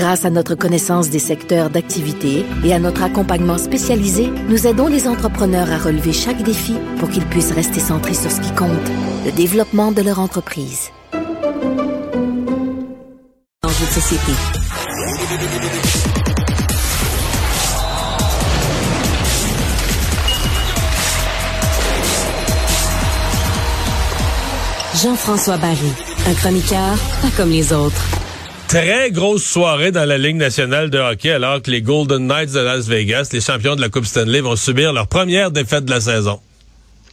Grâce à notre connaissance des secteurs d'activité et à notre accompagnement spécialisé, nous aidons les entrepreneurs à relever chaque défi pour qu'ils puissent rester centrés sur ce qui compte, le développement de leur entreprise. Jean-François Barry, un chroniqueur pas comme les autres. Très grosse soirée dans la Ligue nationale de hockey alors que les Golden Knights de Las Vegas, les champions de la Coupe Stanley, vont subir leur première défaite de la saison.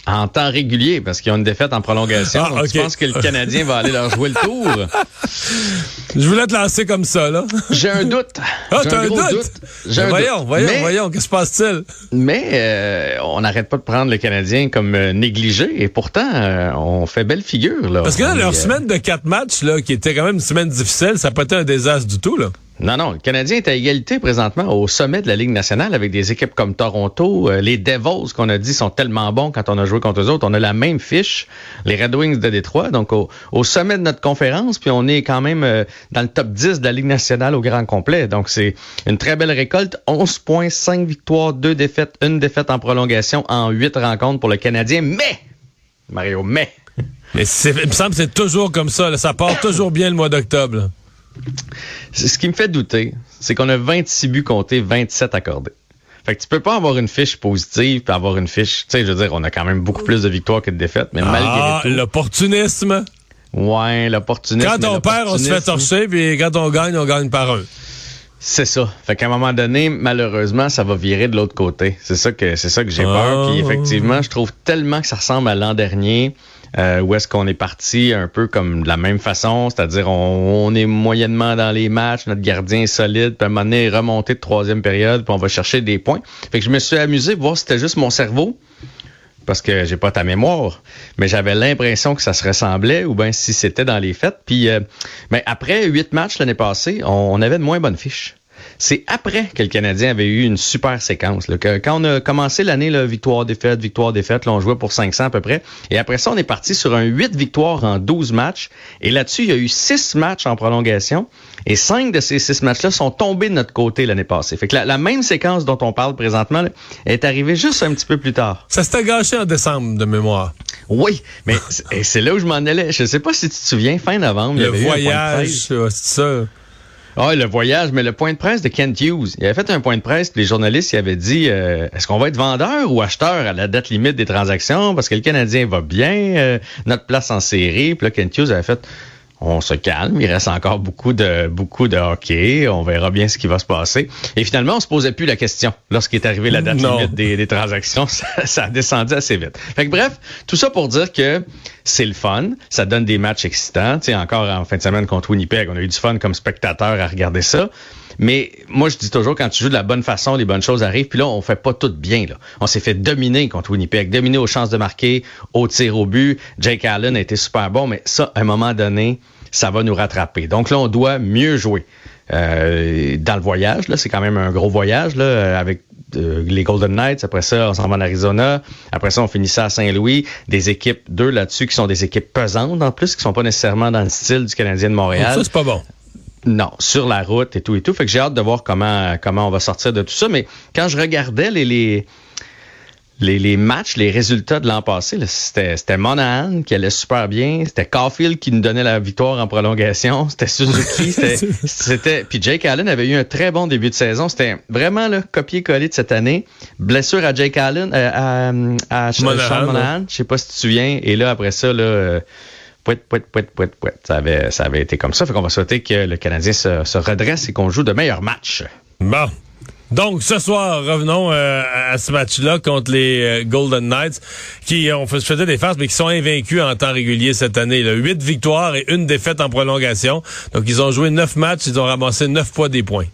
En temps régulier, parce qu'ils ont une défaite en prolongation. Ah, Donc, ok. Tu penses que le Canadien va aller leur jouer le tour? Je voulais te lancer comme ça, là. J'ai un doute. Ah, J'ai t'as un doute? J'ai un voyons, doute. voyons, mais, voyons, qu'est-ce qui se passe-t-il? Mais euh, on n'arrête pas de prendre le Canadien comme euh, négligé et pourtant, euh, on fait belle figure. Là. Parce que là, On leur est, euh, semaine de quatre matchs, là, qui était quand même une semaine difficile, ça n'a pas été un désastre du tout, là. Non, non, le Canadien est à égalité présentement au sommet de la Ligue nationale avec des équipes comme Toronto. Euh, les Devils, qu'on a dit, sont tellement bons quand on a joué contre eux autres. On a la même fiche, les Red Wings de Détroit, donc au, sommet de notre conférence, puis on est quand même euh, dans le top 10 de la Ligue nationale au grand complet. Donc c'est une très belle récolte. 11 points, 5 victoires, 2 défaites, une défaite en prolongation en 8 rencontres pour le Canadien. Mais, Mario, mais... Mais il me semble que c'est toujours comme ça, là. Ça part toujours bien le mois d'octobre. Ce qui me fait douter, c'est qu'on a 26 buts comptés, 27 accordés. Fait que tu peux pas avoir une fiche positive puis avoir une fiche, tu sais, je veux dire, on a quand même beaucoup plus de victoires que de défaites, mais Ah, malgré tout, l'opportunisme. ouais, l'opportunisme. Quand on perd, on se fait torcher, puis quand on gagne, on gagne par un. C'est ça. Fait qu'à un moment donné, malheureusement, ça va virer de l'autre côté. C'est ça que c'est ça que j'ai Ah. peur. Puis effectivement, je trouve tellement que ça ressemble à l'an dernier. Euh, où est-ce qu'on est parti un peu comme de la même façon, c'est-à-dire on, est moyennement dans les matchs, notre gardien est solide, puis à un moment donné, remonté de troisième période, puis on va chercher des points. Fait que je me suis amusé voir si c'était juste mon cerveau, parce que j'ai pas ta mémoire, mais j'avais l'impression que ça se ressemblait, ou bien si c'était dans les fêtes. Puis euh, ben, après huit matchs l'année passée, on, on avait de moins bonnes fiches. C'est après que le Canadien avait eu une super séquence. là, que quand on a commencé l'année, là, victoire, défaite, victoire, défaite, là, on jouait pour 500 à peu près. Et après ça, on est parti sur un 8 victoires en 12 matchs. Et là-dessus, il y a eu 6 matchs en prolongation. Et 5 de ces 6 matchs-là sont tombés de notre côté l'année passée. Fait que la, la même séquence dont on parle présentement là, est arrivée juste un petit peu plus tard. Ça s'était gâché en décembre de mémoire. Oui, mais c'est- là où je m'en allais. Je sais pas si tu te souviens, fin novembre, il y Le avait voyage, c'est ça. Ah, le voyage, mais le point de presse de Kent Hughes. Il avait fait un point de presse, puis les journalistes il avaient dit euh, est-ce qu'on va être vendeur ou acheteur à la date limite des transactions? Parce que le Canadien va bien, euh, notre place en série. Puis là, Kent Hughes avait fait on se calme, il reste encore beaucoup de beaucoup de hockey, on verra bien ce qui va se passer. Et finalement, on se posait plus la question lorsqu'il est arrivé la date Non. limite des, des transactions, ça, ça a descendu assez vite. Fait que bref, tout ça pour dire que c'est le fun, ça donne des matchs excitants. Tu sais, encore en fin de semaine contre Winnipeg, on a eu du fun comme spectateur à regarder ça. Mais moi, je dis toujours, quand tu joues de la bonne façon, les bonnes choses arrivent. Puis là, on fait pas tout bien. On s'est fait dominer contre Winnipeg, dominer aux chances de marquer, au tir au but. Jake Allen a été super bon, mais ça, à un moment donné, ça va nous rattraper. Donc là, on doit mieux jouer. Euh, dans le voyage, là, c'est quand même un gros voyage là, euh, avec euh, les Golden Knights. Après ça, on s'en va en Arizona. Après ça, on finit ça à Saint-Louis. Des équipes, deux là-dessus, qui sont des équipes pesantes en plus, qui sont pas nécessairement dans le style du Canadien de Montréal. Ça, c'est pas bon. Non, sur la route et tout et tout. Fait que j'ai hâte de voir comment comment on va sortir de tout ça. Mais quand je regardais les les les, les matchs, les résultats de l'an passé, c'était c'était Monahan qui allait super bien, c'était Caulfield qui nous donnait la victoire en prolongation, c'était Suzuki, c'était puis Jake Allen avait eu un très bon début de saison, c'était vraiment le copier-coller de cette année. Blessure à Jake Allen euh, à, à Sean Monahan, Monahan, je sais pas si tu te souviens. Et là après ça là euh, Pouet, pouet, pouet, pouet, pouet. Ça avait, ça avait été comme ça. Fait qu'on va souhaiter que le Canadien se, se redresse et qu'on joue de meilleurs matchs. Bon. Donc, ce soir, revenons euh, à ce match-là contre les euh, Golden Knights, qui ont fait, des farces, mais qui sont invaincus en temps régulier cette année. Là. Huit victoires et une défaite en prolongation. Donc, ils ont joué neuf matchs, ils ont ramassé neuf fois des points.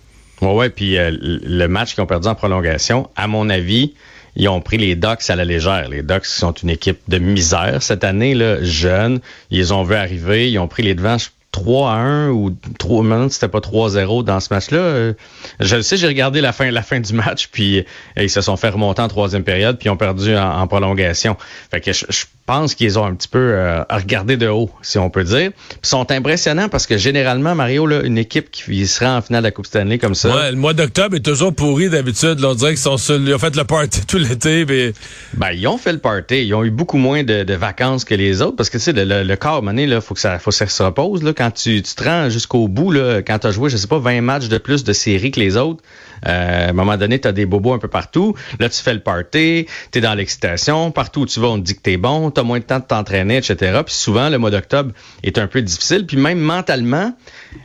Ouais, ouais, puis euh, le match qu'ils ont perdu en prolongation, à mon avis, ils ont pris les Ducks à la légère. Les Ducks sont une équipe de misère cette année, là, jeune. Ils ont vu arriver, ils ont pris les devants. 3 à 1 ou 3 maintenant c'était pas 3-0 dans ce match-là. Euh, je le sais, j'ai regardé la fin la fin du match puis euh, ils se sont fait remonter en troisième période puis ils ont perdu en, prolongation. Fait que je, je pense qu'ils ont un petit peu euh, regardé de haut, si on peut dire. Ils sont impressionnants parce que généralement, Mario, là, une équipe qui sera en finale de la Coupe Stanley comme ça. Ouais, le mois d'octobre est toujours pourri d'habitude. On dirait qu'ils sont ils ont fait le party tout l'été. Mais... Ben, ils ont fait le party. Ils ont eu beaucoup moins de, de vacances que les autres parce que tu sais, le, le, corps, mané, là, faut que ça, faut que ça se repose. Là, quand tu, tu te rends jusqu'au bout, là, quand tu as joué, je sais pas, 20 matchs de plus de série que les autres, à un moment donné, tu des bobos un peu partout. Là, tu fais le party, tu dans l'excitation. Partout où tu vas, on te dit que tu bon, tu as moins de temps de t'entraîner, etc. Puis souvent, le mois d'octobre est un peu difficile. Puis même mentalement,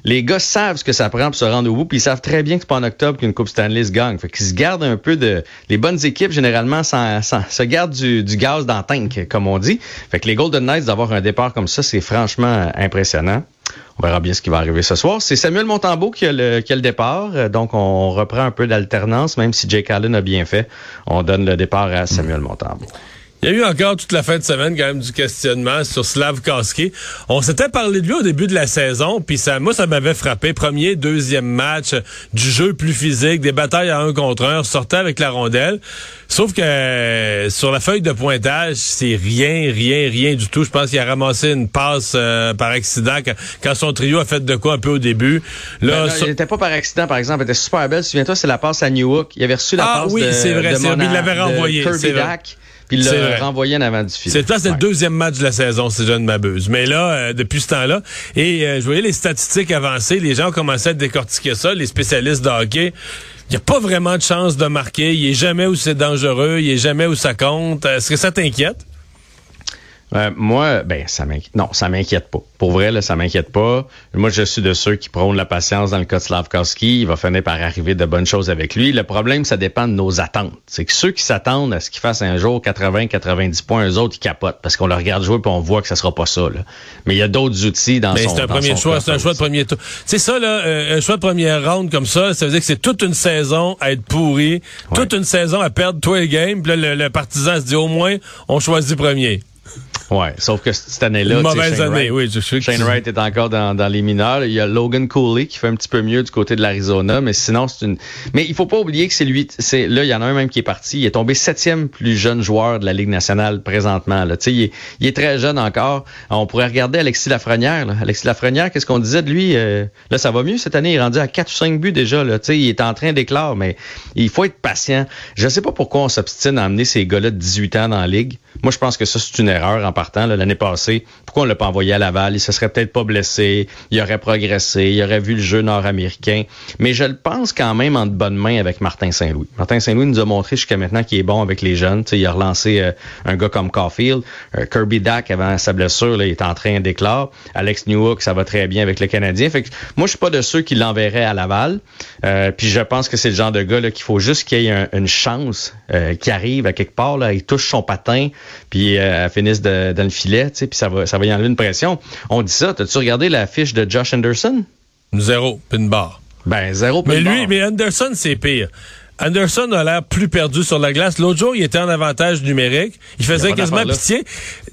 les gars savent ce que ça prend pour se rendre au bout, puis ils savent très bien que c'est pas en octobre qu'une Coupe Stanley se gagne. Fait qu'ils se gardent un peu de... Les bonnes équipes, généralement, se gardent du, du gaz dans le comme on dit. Fait que les Golden Knights, d'avoir un départ comme ça, c'est franchement impressionnant. On verra bien ce qui va arriver ce soir. C'est Samuel Montambeau qui a, le, départ. Euh, donc, on reprend un peu d'alternance, même si Jake Allen a bien fait. On donne le départ à Samuel Montambeau. Il y a eu encore toute la fin de semaine quand même du questionnement sur Slav Koski. On s'était parlé de lui au début de la saison, puis ça, moi ça m'avait frappé. Premier, deuxième match, du jeu plus physique, des batailles à un contre un, sortait avec la rondelle. Sauf que euh, sur la feuille de pointage, c'est rien, rien, rien du tout. Je pense qu'il a ramassé une passe euh, par accident quand, son trio a fait de quoi un peu au début. Là, ben il n'était pas par accident, par exemple. Elle était super belle. Souviens-toi, c'est la passe à Newhook. Il avait reçu la ah, passe oui, c'est vrai, il l'avait renvoyé. Puis il l'a renvoyé en avant du filet. C'est c'est le deuxième match de la saison, si je ne m'abuse. Mais là, euh, depuis ce temps-là, et je voyais les statistiques avancer, les gens ont commencé à décortiquer ça, les spécialistes de hockey. Il n'y a pas vraiment de chance de marquer. Il est jamais où c'est dangereux. Il est jamais où ça compte. Est-ce que ça t'inquiète? Euh, moi, ben ça m'inquiète. Non, ça m'inquiète pas. Pour vrai, là, ça m'inquiète pas. Moi, je suis de ceux qui prônent la patience dans le cas de Slavkowski. Il va finir par arriver de bonnes choses avec lui. Le problème, ça dépend de nos attentes. C'est que ceux qui s'attendent à ce qu'il fasse un jour 80-90 points, eux autres, ils capotent parce qu'on le regarde jouer puis on voit que ça sera pas ça. Là. Mais il y a d'autres outils dans son c'est un premier choix. C'est un choix de premier tour. C'est ça, là, euh, un choix de première ronde comme ça, ça veut dire que c'est toute une saison à être pourri, toute une saison à perdre toi les games. Puis là, le, le partisan se dit au moins, on choisit premier. Ouais, sauf que cette année-là, une mauvaise année, oui, je sais Shane Wright est encore dans, dans, les mineurs. Il y a Logan Cooley qui fait un petit peu mieux du côté de l'Arizona, mais sinon c'est une. Mais il faut pas oublier que c'est lui. C'est là, il y en a un même qui est parti. Il est tombé septième plus jeune joueur de la Ligue nationale présentement. Là, tu sais, il, est, il est très jeune encore. On pourrait regarder Alexis Lafrenière. Là. Alexis Lafrenière, qu'est-ce qu'on disait de lui? Euh, Là, ça va mieux cette année. Il est rendu à 4 ou 5 buts déjà. Là, tu sais, il est en train d'éclore, mais il faut être patient. Je sais pas pourquoi on s'obstine à amener ces gars-là de 18 ans dans la ligue. Moi, je pense que ça c'est une erreur en partant l'année passée. Pourquoi on l'a pas envoyé à Laval? Il se serait peut-être pas blessé, il aurait progressé, il aurait vu le jeu nord-américain. Mais je le pense quand même en de bonnes mains avec Martin Saint-Louis. Martin Saint-Louis nous a montré jusqu'à maintenant qu'il est bon avec les jeunes. il a relancé euh, un gars comme Caulfield. Euh, Kirby Dack, avant sa blessure, là, il est en train d'éclore. Alex Newhook, ça va très bien avec le Canadien. Fait que, moi, je suis pas de ceux qui l'enverraient à Laval. Euh, puis je pense que c'est le genre de gars qu'il faut juste qu'il y ait une chance qui arrive à quelque part. Là, il touche son patin, puis finisse de, dans le filet, puis ça va, ça va y enlever une pression. On dit ça. T'as-tu regardé la fiche de Josh Anderson? Zéro, pin barre. Ben, zéro Mais lui, mais Anderson, c'est pire. Anderson a l'air plus perdu sur la glace. L'autre jour, il était en avantage numérique. Il faisait quasiment pitié.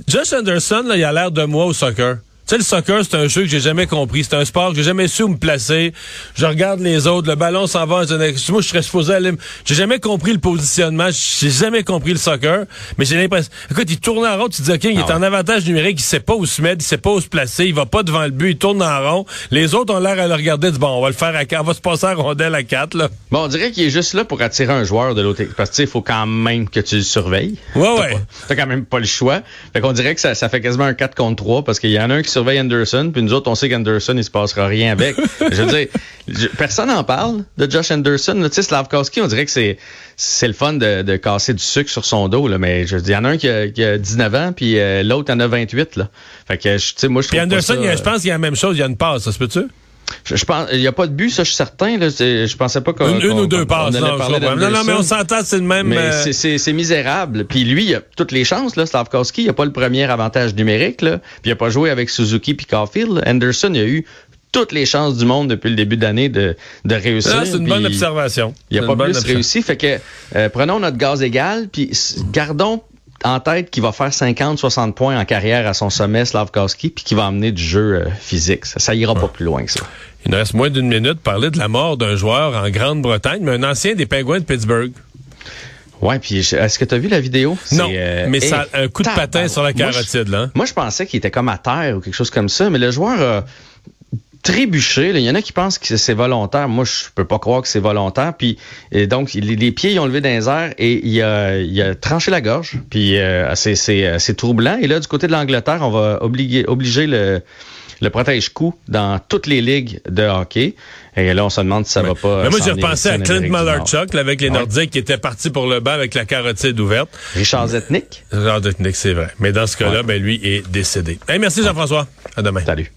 Josh Anderson, là, il a l'air de moi au soccer. Tu sais, le soccer, c'est un jeu que j'ai jamais compris. C'est un sport que j'ai jamais su où me placer. Je regarde les autres, le ballon s'en va. Moi, je serais supposé aller. J'ai jamais compris le positionnement. J'ai jamais compris le soccer. Mais j'ai l'impression. Écoute, il tourne en rond. Tu te dis, OK, il est ah en avantage numérique. Il sait pas où se mettre. Il sait pas où se placer. Il va pas devant le but. Il tourne en rond. Les autres ont l'air à le regarder. Bon, on va le faire à quatre. On va se passer à rondelle à quatre, là. Bon, on dirait qu'il est juste là pour attirer un joueur de l'autre Parce que, il faut quand même que tu le surveilles. Ouais, ouais. T'as quand même pas le choix. Fait qu'on dirait que ça, ça fait quasiment un 4 contre 3 parce qu'il y en a un qui surveille Anderson puis nous autres, on sait qu'Anderson, il se passera rien avec. je veux dire, personne n'en parle de Josh Anderson. Tu sais, Slavkowski, on dirait que c'est c'est le fun de, de, casser du sucre sur son dos, là, mais je dis, il y en a un qui a, qui a 19 ans, puis euh, l'autre en a 28. Là. Fait que, tu sais, moi, je trouve Puis Anderson, je pense qu'il y a la même chose, il y a une passe, ça se peut-tu? Je, pense, il n'y a pas de but, ça, je suis certain. Là, je pensais pas qu'on. Une, ou deux passes, non, non, non, mais on s'entend, c'est le même. Mais euh, c'est misérable. Puis lui, il a toutes les chances, là, Slavkowski. Il n'a pas le premier avantage numérique, là. Puis il n'a pas joué avec Suzuki puis Caulfield. Anderson, il a eu toutes les chances du monde depuis le début d'année de, de réussir. c'est une bonne observation. Il n'y a pas plus réussi. Fait que euh, prenons notre gaz égal, puis gardons en tête qu'il va faire 50-60 points en carrière à son sommet, Slavkowski, puis qu'il va amener du jeu euh, physique. Ça, ça ira pas plus loin que ça. Il nous reste moins d'une minute pour parler de la mort d'un joueur en Grande-Bretagne, mais un ancien des Penguins de Pittsburgh. Ouais, puis est-ce que tu as vu la vidéo? Non, euh, mais ça un coup de patin sur la carotide, là. Moi, je pensais qu'il était comme à terre ou quelque chose comme ça, mais le joueur a trébuché. Il y en a qui pensent que c'est volontaire. Moi, je peux pas croire que c'est volontaire. Puis donc, les, pieds ils ont levé dans les airs et il a, il a tranché la gorge. Puis euh, c'est troublant. Et là, du côté de l'Angleterre, on va obliger, obliger le le protège-coup dans toutes les ligues de hockey. Et là, on se demande si ça va pas. Mais moi, j'ai repensé à Clint Malarchuk, avec les Nordiques, qui était parti pour le banc avec la carotide ouverte. Richard Zetnik. Richard Zetnik, c'est vrai. Mais dans ce cas-là, ben, lui est décédé. merci Jean-François. À demain. Salut.